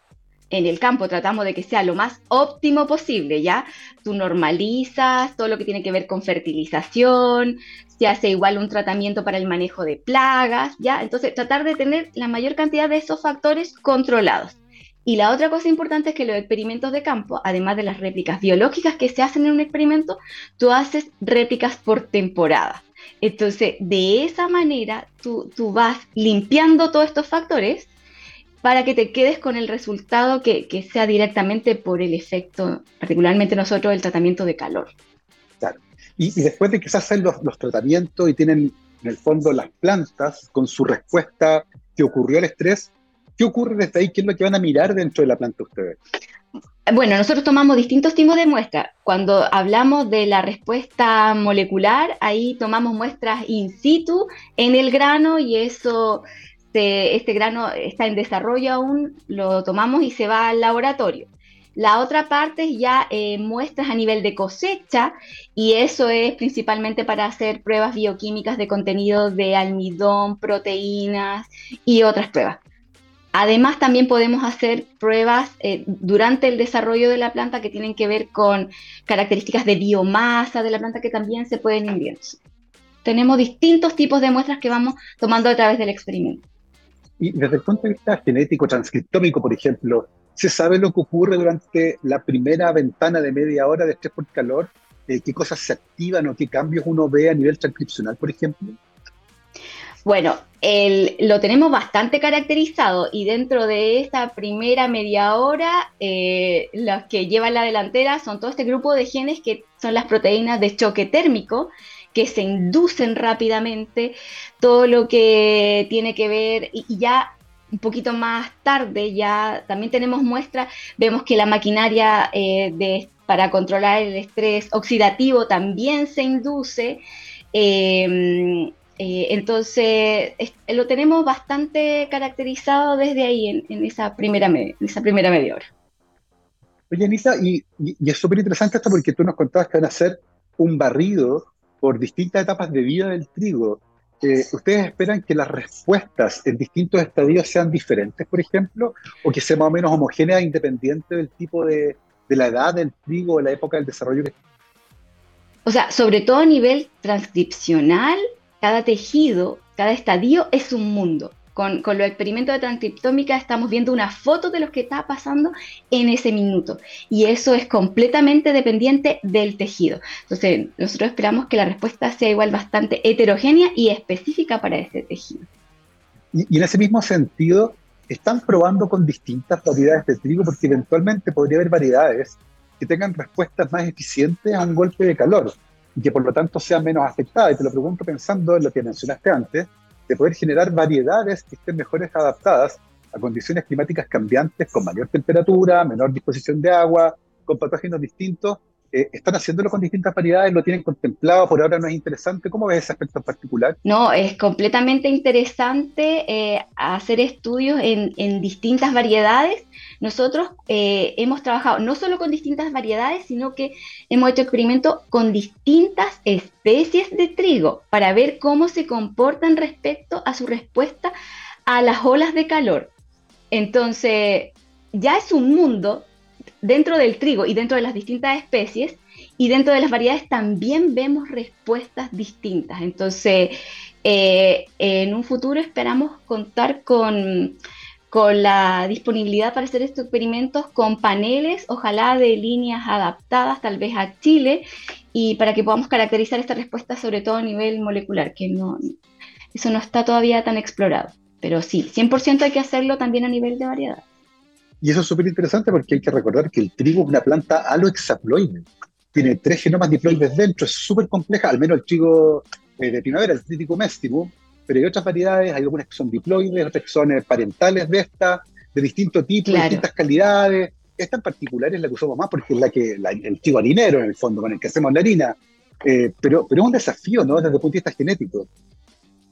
En el campo tratamos de que sea lo más óptimo posible, ¿ya? Tú normalizas todo lo que tiene que ver con fertilización, se hace igual un tratamiento para el manejo de plagas, ¿ya? Entonces tratar de tener la mayor cantidad de esos factores controlados. Y la otra cosa importante es que los experimentos de campo, además de las réplicas biológicas que se hacen en un experimento, tú haces réplicas por temporada. Entonces, de esa manera, tú, vas limpiando todos estos factores para que te quedes con el resultado que, sea directamente por el efecto, particularmente nosotros, el tratamiento de calor. Claro. Y, después de que se hacen los, los, tratamientos y tienen en el fondo las plantas con su respuesta que ocurrió el estrés, ¿qué ocurre desde ahí? ¿Qué es lo que van a mirar dentro de la planta ustedes? Bueno, nosotros tomamos distintos tipos de muestras. Cuando hablamos de la respuesta molecular, ahí tomamos muestras in situ en el grano y eso, este grano está en desarrollo aún, lo tomamos y se va al laboratorio. La otra parte es ya eh, muestras a nivel de cosecha y eso es principalmente para hacer pruebas bioquímicas de contenido de almidón, proteínas y otras pruebas. Además, también podemos hacer pruebas eh, durante el desarrollo de la planta que tienen que ver con características de biomasa de la planta que también se pueden enviar. Tenemos distintos tipos de muestras que vamos tomando a través del experimento. Y desde el punto de vista genético, transcriptómico, por ejemplo, ¿se sabe lo que ocurre durante la primera ventana de media hora de estrés por calor? Eh, ¿Qué cosas se activan o qué cambios uno ve a nivel transcripcional, por ejemplo? Bueno, lo tenemos bastante caracterizado y dentro de esta primera media hora, eh, los que llevan la delantera son todo este grupo de genes que son las proteínas de choque térmico, que se inducen rápidamente, todo lo que tiene que ver, y, ya un poquito más tarde ya también tenemos muestras, vemos que la maquinaria eh, para controlar el estrés oxidativo también se induce. Eh, Eh, entonces, lo tenemos bastante caracterizado desde ahí, en, esa, primera esa primera media hora. Oye, Anisa, y, es súper interesante esto porque tú nos contabas que van a hacer un barrido por distintas etapas de vida del trigo. Eh, ¿Ustedes esperan que las respuestas en distintos estadios sean diferentes, por ejemplo, o que sea más o menos homogénea independiente del tipo de, de la edad del trigo o la época del desarrollo? O sea, sobre todo a nivel transcripcional, cada tejido, cada estadio es un mundo. Con, con, los experimentos de transcriptómica estamos viendo una foto de lo que está pasando en ese minuto. Y eso es completamente dependiente del tejido. Entonces, nosotros esperamos que la respuesta sea igual bastante heterogénea y específica para ese tejido. Y, en ese mismo sentido, están probando con distintas variedades de trigo porque eventualmente podría haber variedades que tengan respuestas más eficientes a un golpe de calor y que por lo tanto sean menos afectadas. Y te lo pregunto pensando en lo que mencionaste antes, de poder generar variedades que estén mejores adaptadas a condiciones climáticas cambiantes con mayor temperatura, menor disposición de agua, con patógenos distintos. Eh, ¿Están haciéndolo con distintas variedades? ¿Lo tienen contemplado? ¿Por ahora no es interesante? ¿Cómo ves ese aspecto en particular? No, es completamente interesante eh, hacer estudios en, en, distintas variedades. Nosotros eh, hemos trabajado no solo con distintas variedades, sino que hemos hecho experimentos con distintas especies de trigo para ver cómo se comportan respecto a su respuesta a las olas de calor. Entonces, ya es un mundo dentro del trigo y dentro de las distintas especies y dentro de las variedades también vemos respuestas distintas. Entonces, eh, en un futuro esperamos contar con con la disponibilidad para hacer estos experimentos con paneles, ojalá de líneas adaptadas tal vez a Chile, y para que podamos caracterizar esta respuesta sobre todo a nivel molecular, que no, eso no está todavía tan explorado. Pero sí, 100% hay que hacerlo también a nivel de variedad. Y eso es súper interesante porque hay que recordar que el trigo es una planta alohexaploide. Tiene tres genomas diploides dentro, es súper compleja, al menos el trigo eh, de primavera, el trítico méstico, pero hay otras variedades, hay algunas que son diploides, otras que son eh, parentales de esta, de distintos tipos, de distintas calidades. Esta en particular es la que usamos más porque es la que el trigo harinero, en el fondo, con el que hacemos la harina. Eh, pero, pero es un desafío, ¿no? Desde el punto de vista genético.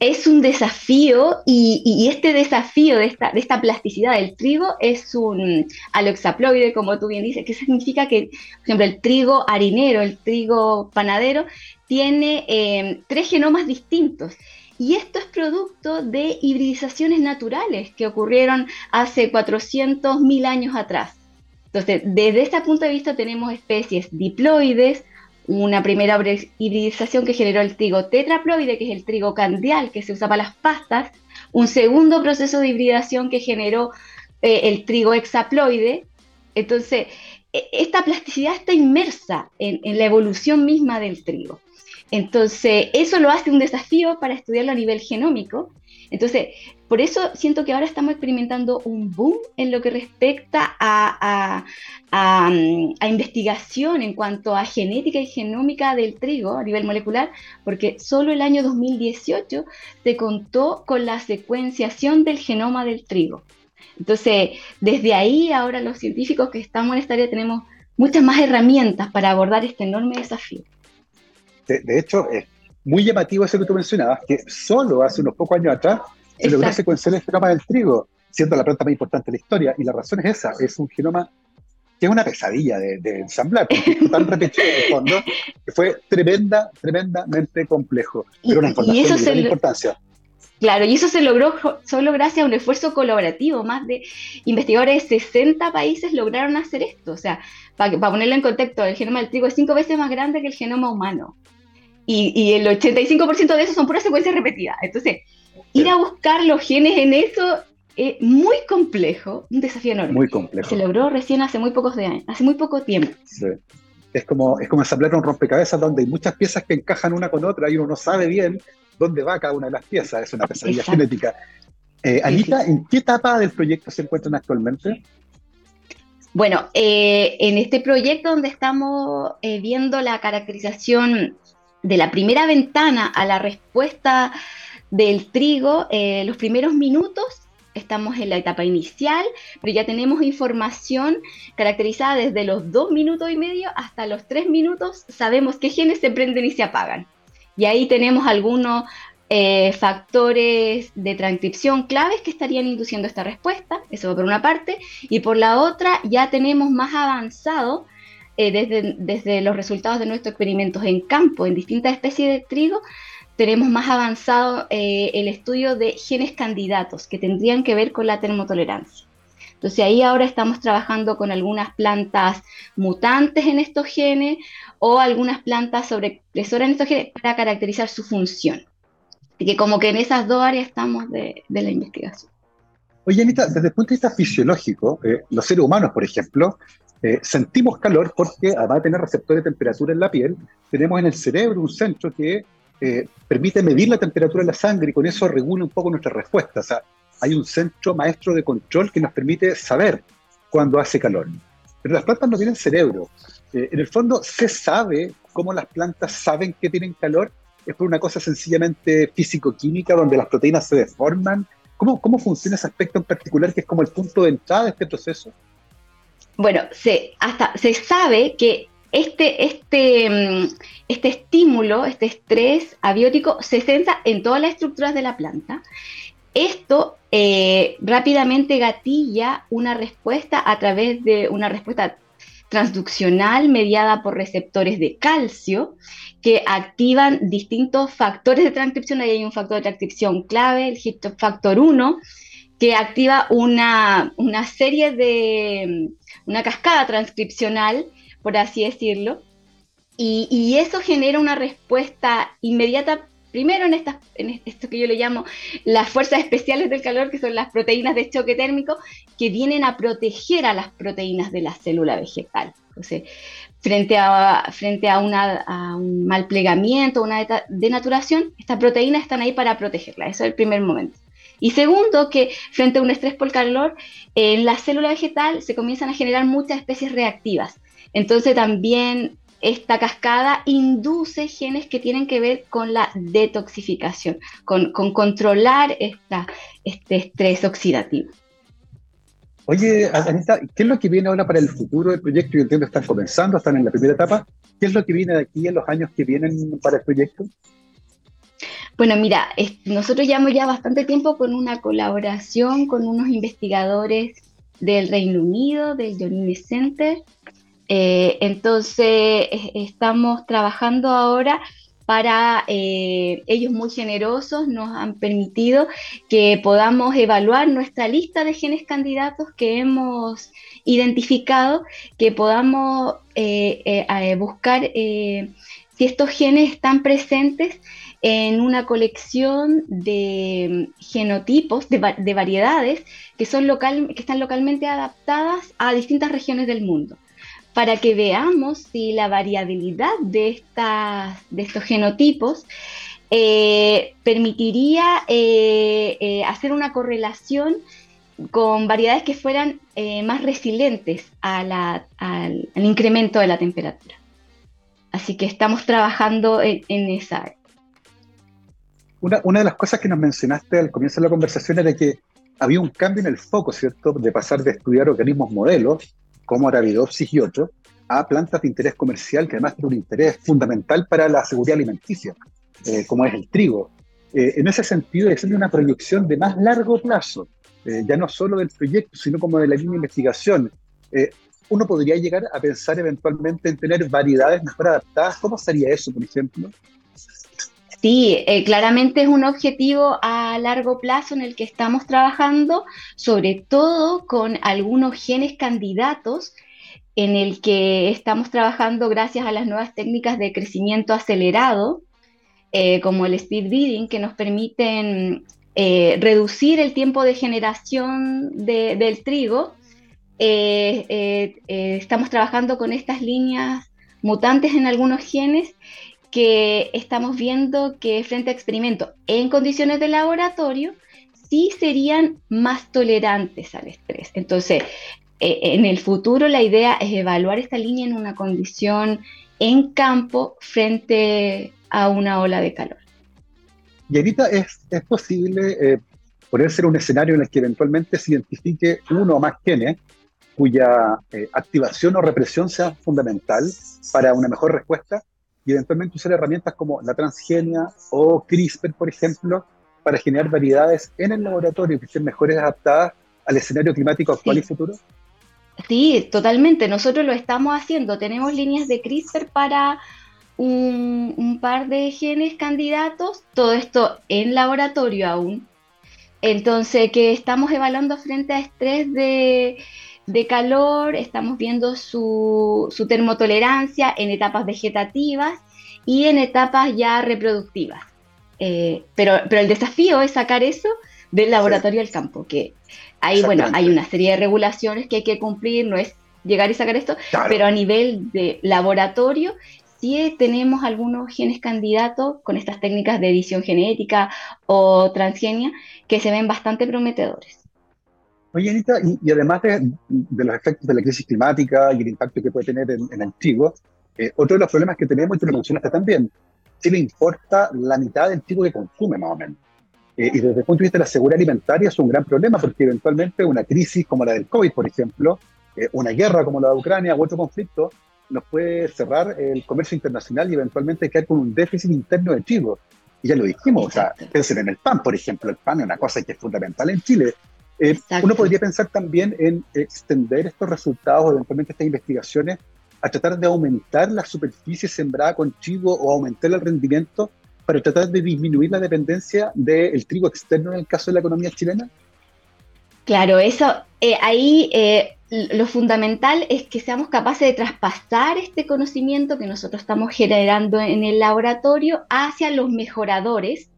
Es un desafío y, este desafío de esta, de esta, plasticidad del trigo es un aloxaploide, como tú bien dices, que significa que, por ejemplo, el trigo harinero, el trigo panadero, tiene eh, tres genomas distintos y esto es producto de hibridizaciones naturales que ocurrieron hace 400.000 años atrás. Entonces, desde este punto de vista tenemos especies diploides, una primera hibridización que generó el trigo tetraploide, que es el trigo candial que se usa para las pastas, un segundo proceso de hibridación que generó eh, el trigo hexaploide. Entonces, e, esta plasticidad está inmersa en la evolución misma del trigo. Entonces, eso lo hace un desafío para estudiarlo a nivel genómico. Entonces, por eso siento que ahora estamos experimentando un boom en lo que respecta a, investigación en cuanto a genética y genómica del trigo a nivel molecular, porque solo el año 2018 se contó con la secuenciación del genoma del trigo. Entonces, desde ahí ahora los científicos que estamos en esta área tenemos muchas más herramientas para abordar este enorme desafío de, hecho, es muy llamativo eso que tú mencionabas, que solo hace unos pocos años atrás se logró secuenciar el genoma del trigo, siendo la planta más importante de la historia. Y la razón es esa, es un genoma que es una pesadilla de, ensamblar, porque tan repetido en el fondo, que fue tremenda, tremendamente complejo, pero una información de gran importancia. Claro, y eso se logró solo gracias a un esfuerzo colaborativo. Más de investigadores de 60 países lograron hacer esto. O sea, para, ponerlo en contexto, el genoma del trigo es cinco veces más grande que el genoma humano. Y, el 85% de eso son puras secuencias repetidas. Entonces, ir a buscar los genes en eso es muy complejo, un desafío enorme. Muy complejo. Se logró recién hace muy pocos de años, hace muy poco tiempo. Sí. Es como, es como ensamblar un rompecabezas donde hay muchas piezas que encajan una con otra y uno no sabe bien dónde va cada una de las piezas. Es una pesadilla genética. Eh, Anita, ¿en qué etapa del proyecto se encuentran actualmente? Bueno, eh, en este proyecto donde estamos eh, viendo la caracterización de la primera ventana a la respuesta del trigo, los primeros minutos, estamos en la etapa inicial, pero ya tenemos información caracterizada desde los dos minutos y medio hasta los tres minutos, sabemos qué genes se prenden y se apagan. Y ahí tenemos algunos eh, factores de transcripción claves que estarían induciendo esta respuesta, eso por una parte, y por la otra ya tenemos más avanzado eh, desde, los resultados de nuestros experimentos en campo, en distintas especies de trigo, tenemos más avanzado eh, el estudio de genes candidatos que tendrían que ver con la termotolerancia. Entonces ahí ahora estamos trabajando con algunas plantas mutantes en estos genes o algunas plantas sobreexpresoras en estos genes para caracterizar su función. Así que como que en esas dos áreas estamos de, la investigación. Oye, Anita, desde el punto de vista fisiológico, eh, los seres humanos, por ejemplo, eh, sentimos calor porque además de tener receptores de temperatura en la piel, tenemos en el cerebro un centro que eh, permite medir la temperatura de la sangre y con eso regula un poco nuestra respuesta. O sea, hay un centro maestro de control que nos permite saber cuándo hace calor. Pero las plantas no tienen cerebro. Eh, en el fondo, se sabe cómo las plantas saben que tienen calor. Es por una cosa sencillamente físico-química donde las proteínas se deforman. ¿Cómo, ¿Cómo funciona ese aspecto en particular que es como el punto de entrada de este proceso? Bueno, se, hasta, se sabe que este, este, mm, este estímulo, este estrés abiótico se centra en todas las estructuras de la planta. Esto eh, rápidamente gatilla una respuesta a través de una respuesta transduccional mediada por receptores de calcio que activan distintos factores de transcripción. Ahí hay un factor de transcripción clave, el factor 1, que activa una, una serie de, una cascada transcripcional por así decirlo. Y, eso genera una respuesta inmediata, primero en, estas, en esto que yo le llamo las fuerzas especiales del calor, que son las proteínas de choque térmico, que vienen a proteger a las proteínas de la célula vegetal. Frente a, frente a, un mal plegamiento, una denaturación, estas proteínas están ahí para protegerla. Eso es el primer momento. Y segundo, que frente a un estrés por calor, en la célula vegetal se comienzan a generar muchas especies reactivas. Entonces también esta cascada induce genes que tienen que ver con la detoxificación, con, controlar este estrés oxidativo. Oye, Anita, ¿qué es lo que viene ahora para el futuro del proyecto? Yo entiendo que están comenzando, están en la primera etapa. ¿Qué es lo que viene de aquí en los años que vienen para el proyecto? Bueno, mira, nosotros llevamos ya bastante tiempo con una colaboración con unos investigadores del Reino Unido, del Yonine Center, eh, entonces, estamos trabajando ahora para eh, ellos muy generosos, nos han permitido que podamos evaluar nuestra lista de genes candidatos que hemos identificado, que podamos eh, buscar si estos genes están presentes en una colección de genotipos, de, variedades que, son local, que están localmente adaptadas a distintas regiones del mundo para que veamos si la variabilidad de, estas, de estos genotipos eh, permitiría eh, eh, hacer una correlación con variedades que fueran más resilientes al, incremento de la temperatura. Así que estamos trabajando en, esa área. Una, una, de las cosas que nos mencionaste al comienzo de la conversación era que había un cambio en el foco, ¿cierto? De pasar de estudiar organismos modelos como Arabidopsis y otros, a plantas de interés comercial que además tienen un interés fundamental para la seguridad alimenticia, eh, como es el trigo. Eh, en ese sentido, es una proyección de más largo plazo, eh, ya no solo del proyecto, sino como de la línea de investigación. uno podría llegar a pensar eventualmente en tener variedades mejor adaptadas. ¿Cómo sería eso, por ejemplo? Sí, claramente es un objetivo a largo plazo en el que estamos trabajando, sobre todo con algunos genes candidatos en el que estamos trabajando gracias a las nuevas técnicas de crecimiento acelerado, eh, como el speed breeding, que nos permiten eh, reducir el tiempo de generación del trigo. Eh, estamos trabajando con estas líneas mutantes en algunos genes que estamos viendo que frente a experimentos en condiciones de laboratorio, sí serían más tolerantes al estrés. Entonces, eh, en el futuro la idea es evaluar esta línea en una condición en campo frente a una ola de calor. Y ahorita es, es posible eh, poder ser un escenario en el que eventualmente se identifique uno o más genes cuya eh, activación o represión sea fundamental para una mejor respuesta y eventualmente usar herramientas como la transgenia o CRISPR, por ejemplo, para generar variedades en el laboratorio que estén mejores adaptadas al escenario climático actual y futuro? Sí, totalmente. Nosotros lo estamos haciendo. Tenemos líneas de CRISPR para un, par de genes candidatos, todo esto en laboratorio aún. Entonces, que estamos evaluando frente a estrés de, calor, estamos viendo su, su, termotolerancia en etapas vegetativas y en etapas ya reproductivas. Eh, pero, pero el desafío es sacar eso del laboratorio al campo, que ahí, bueno, hay una serie de regulaciones que hay que cumplir, no es llegar y sacar esto, pero a nivel de laboratorio sí tenemos algunos genes candidatos con estas técnicas de edición genética o transgenia que se ven bastante prometedores. Oye, Anita, y, además de, los efectos de la crisis climática y el impacto que puede tener en, el trigo, eh, otro de los problemas que tenemos, y tú lo mencionaste también, le importa la mitad del trigo que consume más o menos. Eh, y desde el punto de vista de la seguridad alimentaria es un gran problema porque eventualmente una crisis como la del COVID, por ejemplo, eh, una guerra como la de Ucrania o otro conflicto, nos puede cerrar el comercio internacional y eventualmente caer con un déficit interno de trigo. Y ya lo dijimos, o sea, piensen en el pan, por ejemplo, el pan es una cosa que es fundamental en Chile. Eh, uno podría pensar también en extender estos resultados, eventualmente estas investigaciones, a tratar de aumentar la superficie sembrada con trigo o aumentar el rendimiento para tratar de disminuir la dependencia del trigo externo en el caso de la economía chilena? Claro, eso, eh, ahí eh, lo fundamental es que seamos capaces de traspasar este conocimiento que nosotros estamos generando en el laboratorio hacia los mejoradores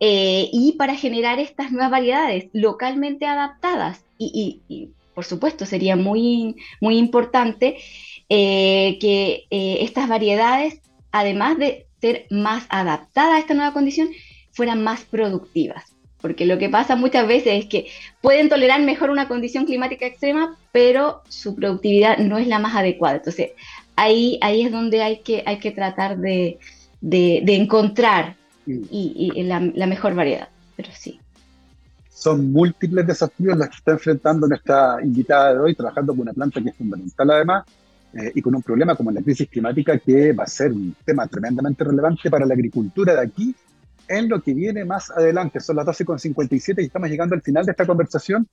eh, y para generar estas nuevas variedades localmente adaptadas. Y, por supuesto, sería muy, muy importante eh, que eh, estas variedades, además de ser más adaptadas a esta nueva condición, fueran más productivas. Porque lo que pasa muchas veces es que pueden tolerar mejor una condición climática extrema, pero su productividad no es la más adecuada. Entonces, ahí, ahí es donde hay que, hay que tratar de, encontrar y, la, la mejor variedad. Pero sí son múltiples desafíos los que está enfrentando nuestra invitada de hoy, trabajando con una planta que es fundamental además, eh, y con un problema como la crisis climática que va a ser un tema tremendamente relevante para la agricultura de aquí en lo que viene más adelante. Son las 12.57 y estamos llegando al final de esta conversación.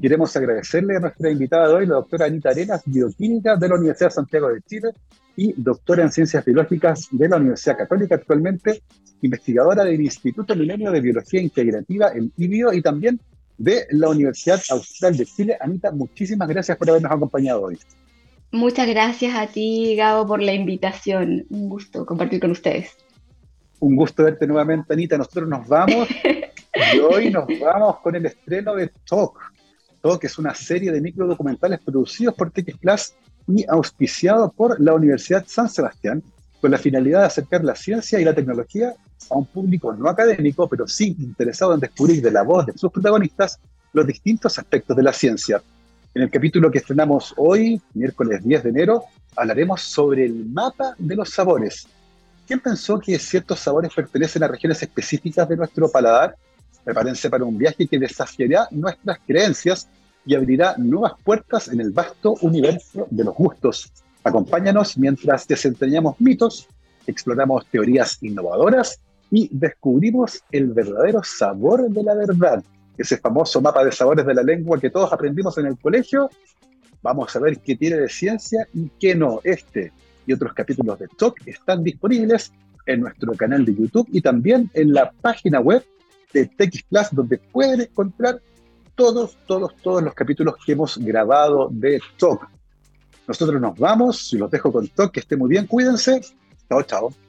Queremos agradecerle a nuestra invitada de hoy, la doctora Anita Arenas, bioquímica de la Universidad de Santiago de Chile y doctora en Ciencias Biológicas de la Universidad Católica, actualmente investigadora del Instituto Milenio de Biología Integrativa, el IBIO, y también de la Universidad Austral de Chile. Anita, muchísimas gracias por habernos acompañado hoy. Muchas gracias a ti, Gabo, por la invitación. Un gusto compartir con ustedes. Un gusto verte nuevamente, Anita. Nosotros nos vamos y hoy nos vamos con el estreno de Talk. Talk es una serie de microdocumentales producidos por TX Plus y auspiciado por la Universidad San Sebastián con la finalidad de acercar la ciencia y la tecnología a un público no académico, pero sí interesado en descubrir de la voz de sus protagonistas los distintos aspectos de la ciencia. En el capítulo que estrenamos hoy, miércoles 10 de enero, hablaremos sobre el mapa de los sabores. ¿Quién pensó que ciertos sabores pertenecen a regiones específicas de nuestro paladar? Prepárense para un viaje que desafiará nuestras creencias y abrirá nuevas puertas en el vasto universo de los gustos. Acompáñanos mientras desentrañamos mitos, exploramos teorías innovadoras y descubrimos el verdadero sabor de la verdad ese famoso mapa de sabores de la lengua que todos aprendimos en el colegio. Vamos a ver qué tiene de ciencia y qué no. Este y otros capítulos de Talk están disponibles en nuestro canal de YouTube y también en la página web de TX Plus, donde pueden encontrar todos, todos, todos los capítulos que hemos grabado de Talk. Nosotros nos vamos y los dejo con Talk, que esté muy bien, cuídense. Chao, chao.